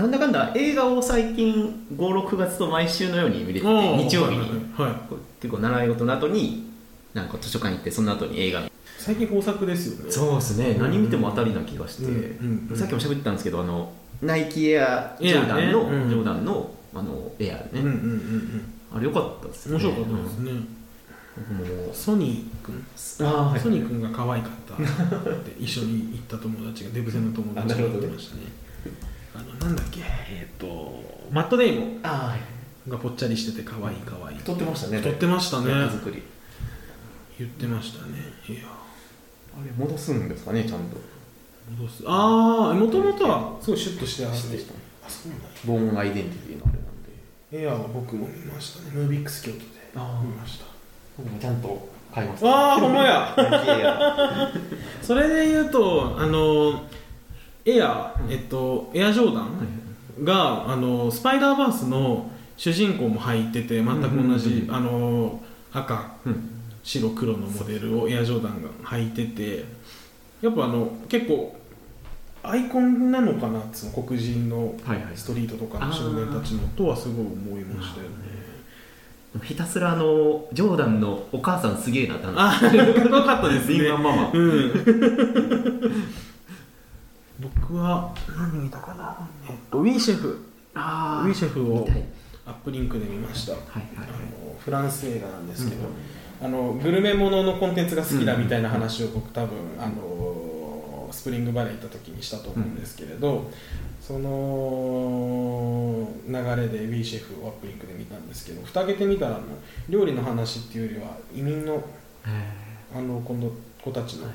なんだかんだ映画を最近56月と毎週のように見れて日曜日に、はい。はい結構習い事の後になんか図書館行ってその後に映画見最近豊作ですよね。そうですね、うん。何見ても当たりな気がして、うん。うん。うん。さっきも喋ってたんですけどあのナイキエアジョーダンの、うん。ジョーダンのあのエアね、うんうんうんあれ良かったですうんね。面白かったですね、も。ソニー君あーソニー君が可愛かったって一緒に行った友達がデブ戦の友達が言ってましたね あのなんだっけえっ、とマット・デイモンあがぽっちゃりしてて可愛い可愛い。太ってましたね。太ってましたね。役作り。言ってましたね。いや。あれ戻すんですかねちゃんと。戻す。ああもともとはすごいシュッとしてあるしてあそうなんやボーンアイデンティティのあれなんで。エアは僕も見ましたね。ムービックス京都であ見ました。僕もちゃんと買いましああほんまや。それで言うとあのエアえっとエアジョーダンがあのスパイダーバースの主人公も入ってて全く同じ、あの赤うん。白黒のモデルをエアジョーダンが履いててやっぱあの結構アイコンなのかなっつうの黒人のストリートとかの少年たちのとはすごい思いましたよね。ひたすらあのジョーダンのお母さんすげえなって話。あかっこよかったですね。うん僕は何見たかな？えっとウィーシェフ。あウィーシェフをアップリンクで見ました、はいはいあのフランス映画なんですけど、うんあのグルメもののコンテンツが好きだみたいな話を僕多分あのスプリングバレー行った時にしたと思うんですけれど、その流れでウィーシェフをアップリンクで見たんですけど蓋開けてみたら料理の話っていうよりは移民のあのこの子たちの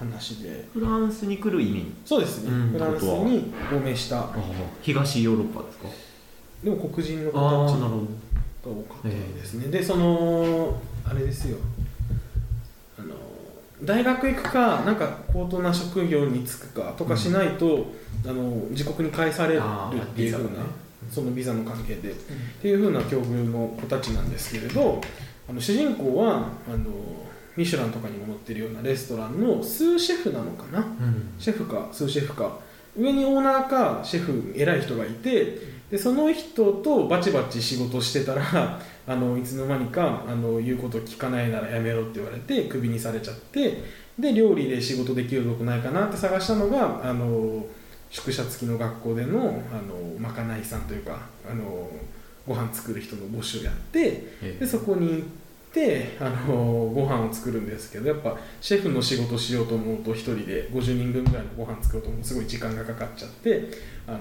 話で。フランスに来る意味そうですね、うん。フランスに亡命した。東ヨーロッパですか？でも黒人の子たちああなるほど。が多かったですね、でそのあれですよ。あの大学行くかなんか高等な職業に就くかとかしないと、あの自国に返されるっていうふうな、そのビザの関係で、っていうふうな境遇の子たちなんですけれどあの主人公はあのミシュランとかにも載ってるようなレストランのスーシェフなのかな？うん。シェフかスーシェフか。上にオーナーかシェフ偉い人がいてでその人とバチバチ仕事してたら あのいつの間にかあの言うこと聞かないならやめろって言われてクビにされちゃってで料理で仕事できるとこないかなって探したのがあの宿舎付きの学校でのあのまかないさんというかあのご飯作る人の募集をやってでそこに行ってあのご飯を作るんですけどやっぱシェフの仕事しようと思うと1人で50人分ぐらいのご飯作ろうと思うとすごい時間がかかっちゃってあの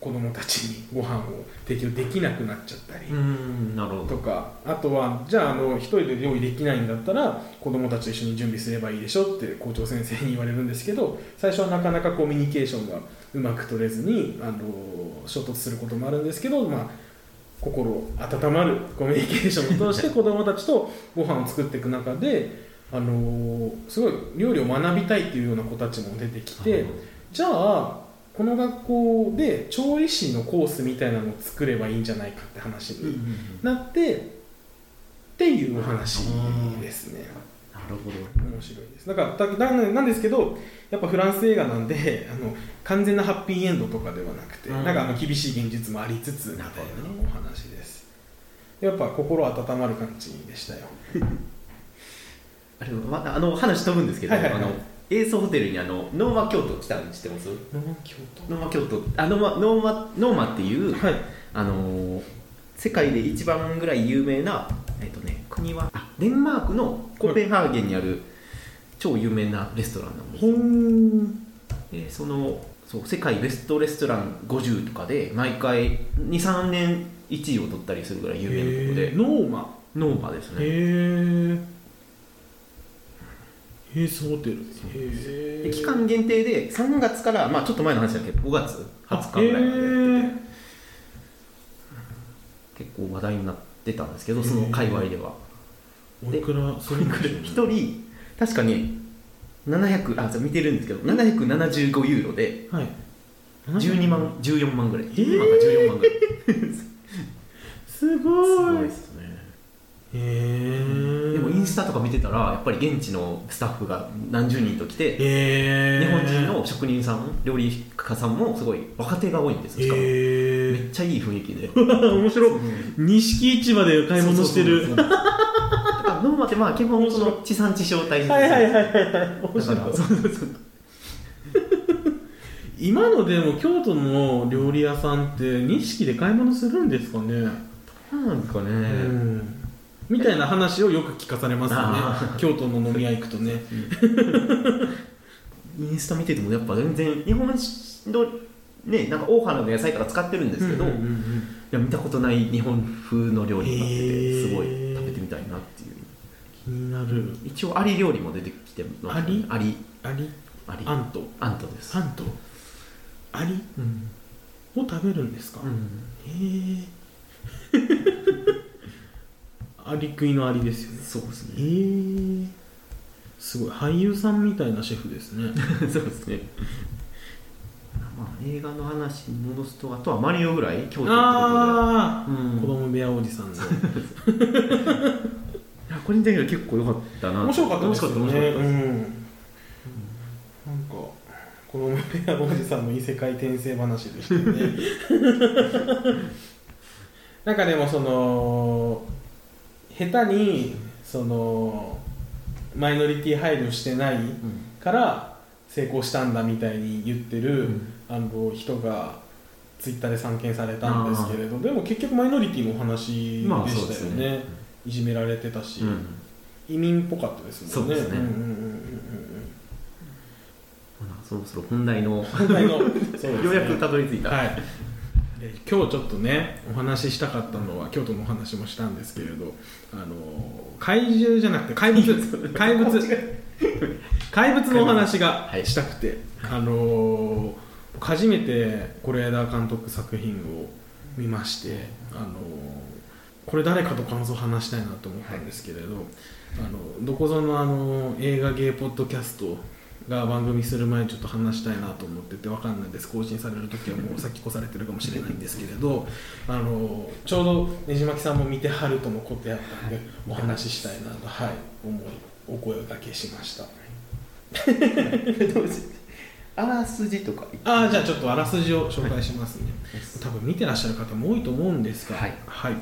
子供たちにご飯を提供できなくなっちゃったりとかあとはじゃああの1人で料理できないんだったら子供たちと一緒に準備すればいいでしょって校長先生に言われるんですけど最初はなかなかコミュニケーションがうまく取れずにあの衝突することもあるんですけど、まあ、心温まる コミュニケーションを通して子供たちとご飯を作っていく中であのすごい料理を学びたいっていうような子たちも出てきてじゃあこの学校で調理師のコースみたいなのを作ればいいんじゃないかって話になってっていう話ですね。なるほど。面白いです。だからだだなんですけどやっぱフランス映画なんで あの完全なハッピーエンドとかではなくて、うん。なんかあの厳しい現実もありつつみたいなお話です。やっぱ心温まる感じでしたよ。あれまあの話飛ぶんですけど、はいはいはい。あのエースホテルにあのノーマ京都来たの知ってますノー京ノーマ京都。あノーマノーマノーマっていう、都はい。あのー世界で一番ぐらい有名な、えっとね、国は。あデンマークのコペンハーゲンにある超有名なレストランなんです。ほよん。でそのそう世界ベストレストラン50とかで毎回23年1位を取ったりするぐらい有名なとこで。 noma。noma ですね。へえ Ace Hotelへえで期間限定で3月から、まあ、ちょっと前の話だけど5月20日ぐらいまでやってて。結構話題になってたんですけどその界隈ではおいくらそれ1人確かに700あそう見てるんですけど775ユーロではい。12万14万ぐらい。ー。12万か14万ぐらい。すごい。すごいですね。へえでもインスタとか見てたらやっぱり現地のスタッフが何十人と来てえ日本人の職人さん料理家さんもすごい若手が多いんですよしかも、えめっちゃいい雰囲気で。ー、面白い。うん。錦市場で買い物してる。そうそうそうそうだからノーマってまあ基本その地産地消体はいはいはいはいはい。面だ白い。からそうそうそう。今のでも京都の料理屋さんって錦で買い物するんですかね、なんかね、うん。みたいな話をよく聞かされますよね。あ京都の飲み屋行くとね。インスタ見ててもやっぱ全然日本のねなんか大原の野菜とか使ってるんですけど、いや見たことない日本風の料理になってへてー。すごい食べてみたいなっていう。気になる。一応アリ料理も出てきてますアリ？アリ。アリ？アリ。アント。アントです。アント。アリ？うん、を食べるんですか、うん、へえアリ食いのアリですよね。そうですへねえすごい。俳優さんみたいなシェフですね。そうですね。まあ映画の話に戻すとあとはマリオぐらい京都ってことで。うん。子供部屋おじさんの 個人的には結構良かったな。面白かったですよね。面白かった面白かった。うん。なんか子供部屋おじさんの異世界転生話でしたよね。なんかでもその下手にそのマイノリティ配慮してないうん。から成功したんだみたいに言ってる、うん。あの人がツイッターで散見されたんですけれどでも結局マイノリティのお話まあでしたよねいじめられてたし、うん。移民っぽかったですもんね。そうですね。んうんうんうんうん。ほなそろそろ本題の本題の そうね。ようやくたどり着いた、はい。で今日ちょっとねお話ししたかったのは京都のお話もしたんですけれどあの怪獣じゃなくて怪物。怪物。怪物のお話がはい。したくて、あの初めて是枝監督作品を見まして、あのこれ誰かと感想を話したいなと思ったんですけれど、あのどこぞのあの映画ゲーポッドキャストが番組する前にちょっと話したいなと思っててわかんないです。更新される時はもう先越されてるかもしれないんですけれどあのちょうどねじまきさんも見てはるとのことやったんでお話ししたいなと、はい、思いお声がけしました。どうしあらすじとかああじゃあちょっとあらすじを紹介しますね。多分見てらっしゃる方も多いと思うんですが、はい。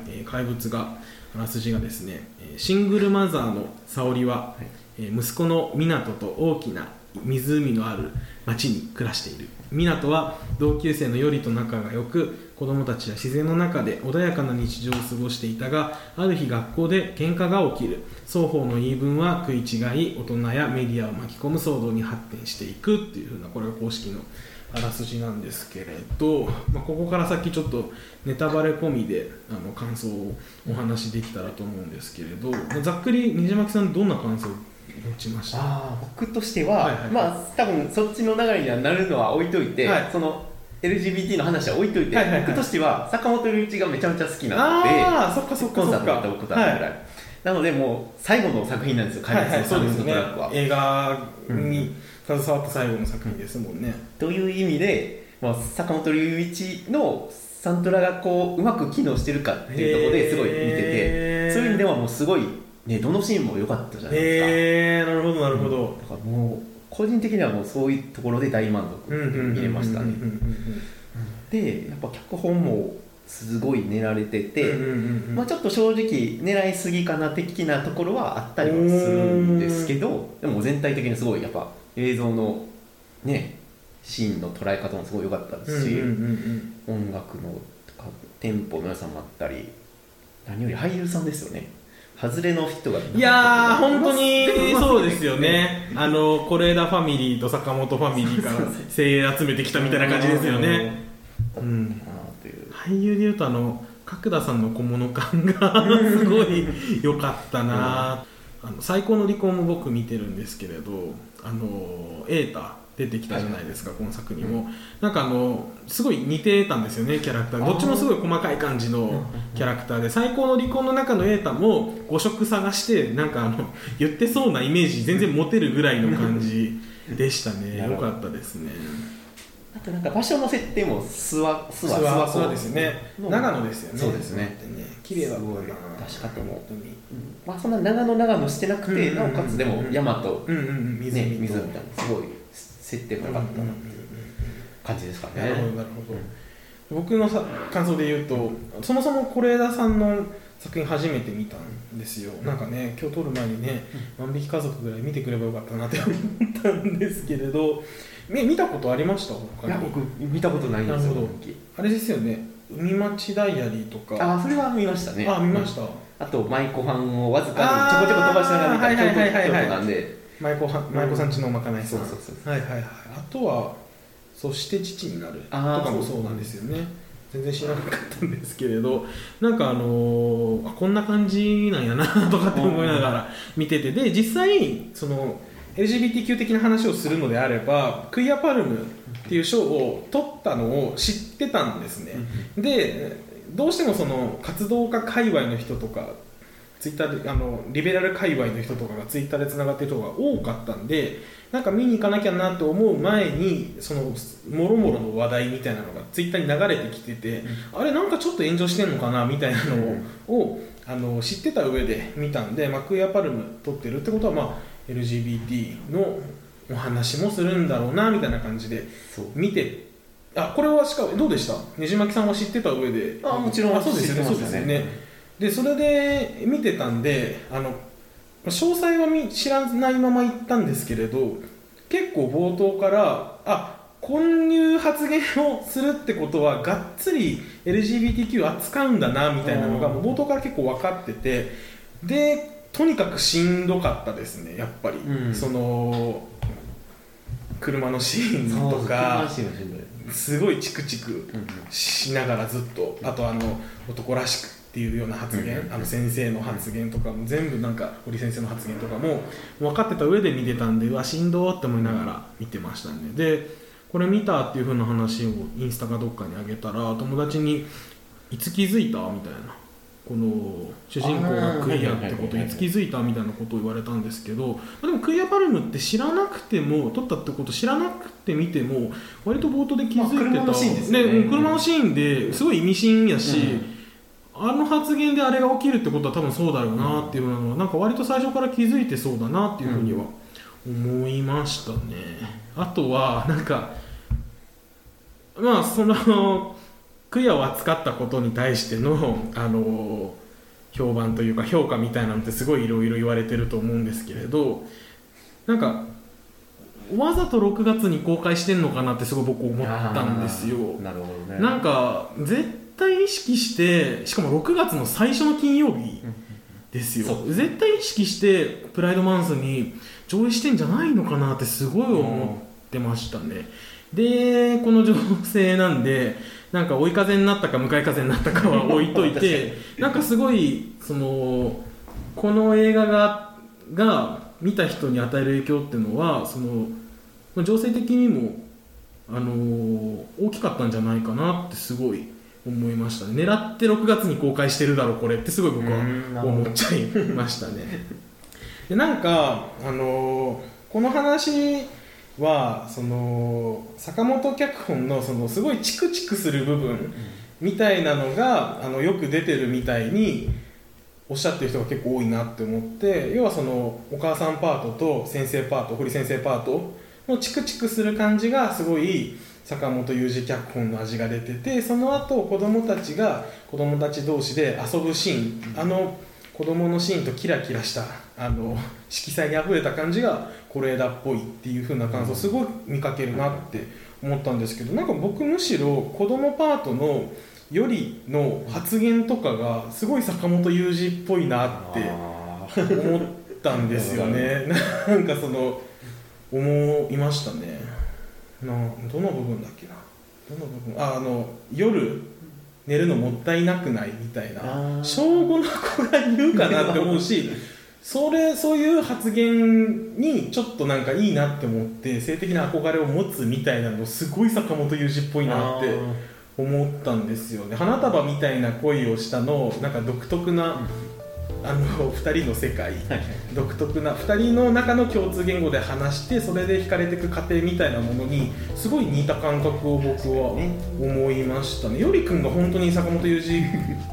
えー怪物があらすじがですねえーシングルマザーの沙織は、はい。えー息子の湊と大きな湖のある町に暮らしている。湊は同級生のよりと仲が良く子供たちは自然の中で穏やかな日常を過ごしていたがある日学校で喧嘩が起きる。双方の言い分は食い違い大人やメディアを巻き込む騒動に発展していくっていうふうなこれが公式のあらすじなんですけれど、まあ、ここから先ちょっとネタバレ込みであの感想をお話しできたらと思うんですけれど、まあざっくりねじまきさんどんな感想をああ僕としては、はいはいまあ多分そっちの流れにはなるのは置いといて、はい。その LGBT の話は置いといて、はいはいはい。僕としては坂本龍一がめちゃめちゃ好きなのでコンサートったことあるぐらい、なのでもう最後の作品なんですよ「怪物のサウンドトラックは」映画に携わった最後の作品ですもんね、という意味で、まあ、坂本龍一のサントラがこううまく機能してるかっていうところですごい見ててそういう意味ではもうすごい、ね、どのシーンも良かったじゃないですか。へえなるほどなるほど、だからもう個人的にはもうそういうところで大満足見れましたね。でやっぱ脚本もすごい練られてて、まあ、ちょっと正直狙いすぎかな的なところはあったりはするんですけどでも全体的にすごいやっぱ映像のねシーンの捉え方もすごい良かったですし、音楽のとかテンポの良さもあったり何より俳優さんですよね外れの人が。いやー本当にま そうですよね。あの是枝ファミリーと坂本ファミリーから精鋭集めてきたみたいな感じですよね。うう。ん俳優でいうとあの角田さんの小物感が すごい良かったな、あの最高の離婚も僕見てるんですけれどあの瑛太出てきたじゃないですか、今作にも、なんかあのすごい似てたんですよねキャラクター。どっちもすごい細かい感じのキャラクターで最高の離婚の中の瑛太も5色探してなんかあの 言ってそうなイメージ全然持てるぐらいの感じでしたね。なるほど。良かったですね。となんか場所の設定も諏訪諏諏訪訪そうですね。の長野ですよね。そうですね。綺麗だったな。確かに本当にまあそんな長野長野してなくて、うんなおかつでも山と、うんうんうん。みたいなすごい設定が良かったなっていう感じですかね、なるほどなるほど。僕のさ感想で言うとそもそも是枝さんの作品初めて見たんですよ。なんかね今日撮る前にね「万引き家族」ぐらい見てくればよかったなって思ったんですけれどみ見たことありました？い他に。や僕見たことないんですよあれですよね。海町ダイアリーとか。あそれは見ましたね。あ見ました、あと舞妓飯をわずかにちょこちょこ飛ばしながら見た京都なんで舞妓は舞妓さんちのまかないさん、そうそうそうはいはいはい。あとは「そして父になる」とかもそう。なんですよね。全然知らなかったんですけれどなんかあのーあこんな感じなんやなとかって思いながら見てて。で実際その LGBTQ 的な話をするのであればクイアパルムっていう賞を取ったのを知ってたんですね、でどうしてもその活動家界隈の人とかツイッターであのリベラル界隈の人とかがツイッターでつながってる人が多かったんでなんか見に行かなきゃなと思う前にそのもろもろの話題みたいなのがツイッターに流れてきてて、あれなんかちょっと炎上してんのかなみたいなのを,、をあの知ってた上で見たんで、まあ、クイアパルム撮ってるってことは、まあ、LGBT のお話もするんだろうなみたいな感じで見てあこれはしかどうでした？ねじまきさんは知ってた上で。あもちろんあそうですよね。そうですよねでそれで見てたんであの詳細はみ知らないまま行ったんですけれど結構冒頭からあこういう発言をするってことはがっつり LGBTQ 扱うんだなみたいなのが冒頭から結構分かっててでとにかくしんどかったですねやっぱり、うん。その車のシーンとかすごいチクチクうんしながらずっと。あとあの男らしくっていうような発言、うんあの先生の発言とかも全部なんか堀先生の発言とかも分かってた上で見てたんでうわしんどーって思いながら見てましたね。でこれ見たっていう風な話をインスタかどっかにあげたら友達に「いつ気づいた?」みたいな。この主人公がクイアってこといつ気づいたみたいなことを言われたんですけどまあでもクイアパルムって知らなくても撮ったってこと知らなくて見ても割と冒頭で気づいてた、まあ車のシーンですよね。うん車のシーンですごい意味深やし、あの発言であれが起きるってことは多分そうだよなっていうのはなんか割と最初から気づいてそうだなっていうふうには思いましたね、あとはなんかまあそのクイアを扱ったことに対してのあの評判というか評価みたいなのってすごいいろいろ言われてると思うんですけれどなんかわざと6月に公開してんのかなってすごい僕思ったんですよ。なるほどね。なんか絶対意識してしかも6月の最初の金曜日ですよ。絶対意識してプライドマンスに上映してんじゃないのかなってすごい思ってましたね、でこの情勢なんでなんか追い風になったか向かい風になったかは置いといて なんかすごいそのこの映画がが見た人に与える影響っていうのはそのまあ情勢的にもあのー大きかったんじゃないかなってすごい思いましたね。狙って6月に公開してるだろうこれってすごい僕は思っちゃいましたね。でなんか、あのーこの話はその坂本脚本のそのすごいチクチクする部分みたいなのがあのよく出てるみたいにおっしゃってる人が結構多いなって思って要はそのお母さんパートと先生パート堀先生パートのチクチクする感じがすごい坂本雄二脚本の味が出ててその後子供たちが子供たち同士で遊ぶシーンあの子供のシーンとキラキラしたあの色彩にあふれた感じが是枝っぽいっていう風な感想すごい見かけるなって思ったんですけどなんか僕むしろ子供パートのよりの発言とかがすごい坂本雄二っぽいなって思ったんですよね。なんかその思いましたねなどの部分だっけな。どの部分ああの夜寝るのもったいなくないみたいあなー。小5の子が言うかなって思うし それそういう発言にちょっとなんかいいなって思って性的な憧れを持つみたいなのすごい坂本雄二っぽいなって思ったんですよね。花束みたいな恋をしたのなんか独特な、あの2人の世界はい。独特な2人の中の共通言語で話してそれで惹かれていく過程みたいなものにすごい似た感覚を僕はね。思いましたね。よりくんが本当に坂本雄二っ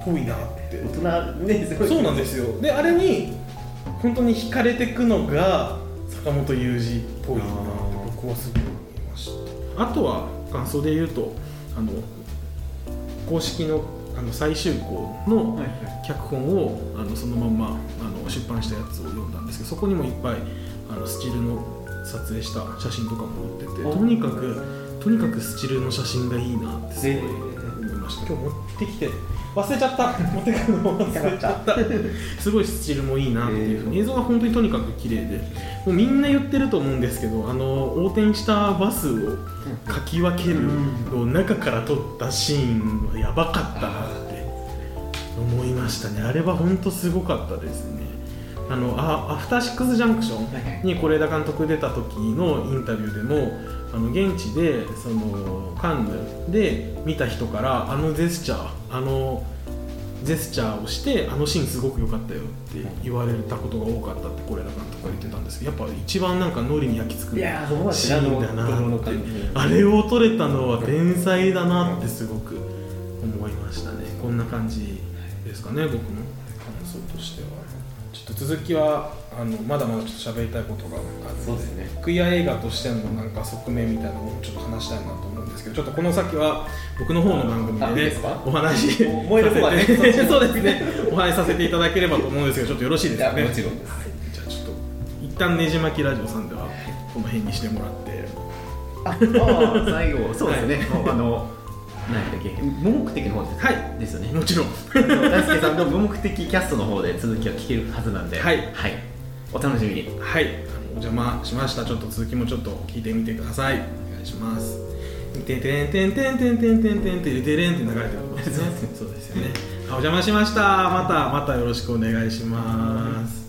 ぽいなって。大人ねすごい。そうなんですよ。であれに本当に惹かれていくのが坂本雄二っぽいなって僕はすごい思いました。あとは感想で言うとあの公式のあの最終稿のはい脚本をあのそのまんまあの出版したやつを読んだんですけどそこにもいっぱいあのスチールの撮影した写真とかも載ってておとにかくとにかくスチールの写真がいいなってすごいました今日持ってきて忘れちゃった。持ってくるの忘れちゃった。すごいスチールもいいなっていう。ふう。に映像が本当にとにかく綺麗で。もうみんな言ってると思うんですけどあの横転したバスをかき分けるのを中から撮ったシーンはやばかったなって思いましたね。あれは本当すごかったですね。あのあアフターシックスジャンクションに是枝監督出た時のインタビューでもあの現地でそのカンヌで見た人からあのジェスチャーあのジェスチャーをしてあのシーンすごく良かったよって言われたことが多かったって是枝監督が言ってたんですけどやっぱ一番なんかノリに焼き付くシねーンだなってあれを撮れたのは天才だなってすごく思いましたね。こんな感じですかね僕の感想としてはちょっと続きはあのまだまだちょっと喋りたいことがあるのでね。クイア映画としてのなんか側面みたいなのをちょっと話したいなと思うんですけどちょっとこの先は僕の方の番組でお話させて そうですね。お話しさせていただければと思うんですけどちょっとよろしいですかね？もちろんです。はい、じゃあちょっと一旦ねじ巻きラジオさんではこの辺にしてもらってああ最後。そうですね、もうあの何だっけ？無目的の方です,、はいですよねもちろん大輔さんの無目的キャストの方で続きは聞けるはずなんではいお楽しみにはい、お邪魔しました。ちょっと続きもちょっと聞いてみてください。お願いします。てんてんてんてんてんてんてんてんてんてれんって流れてる。そうですよね。あお邪魔しました。またまたよろしくお願いします。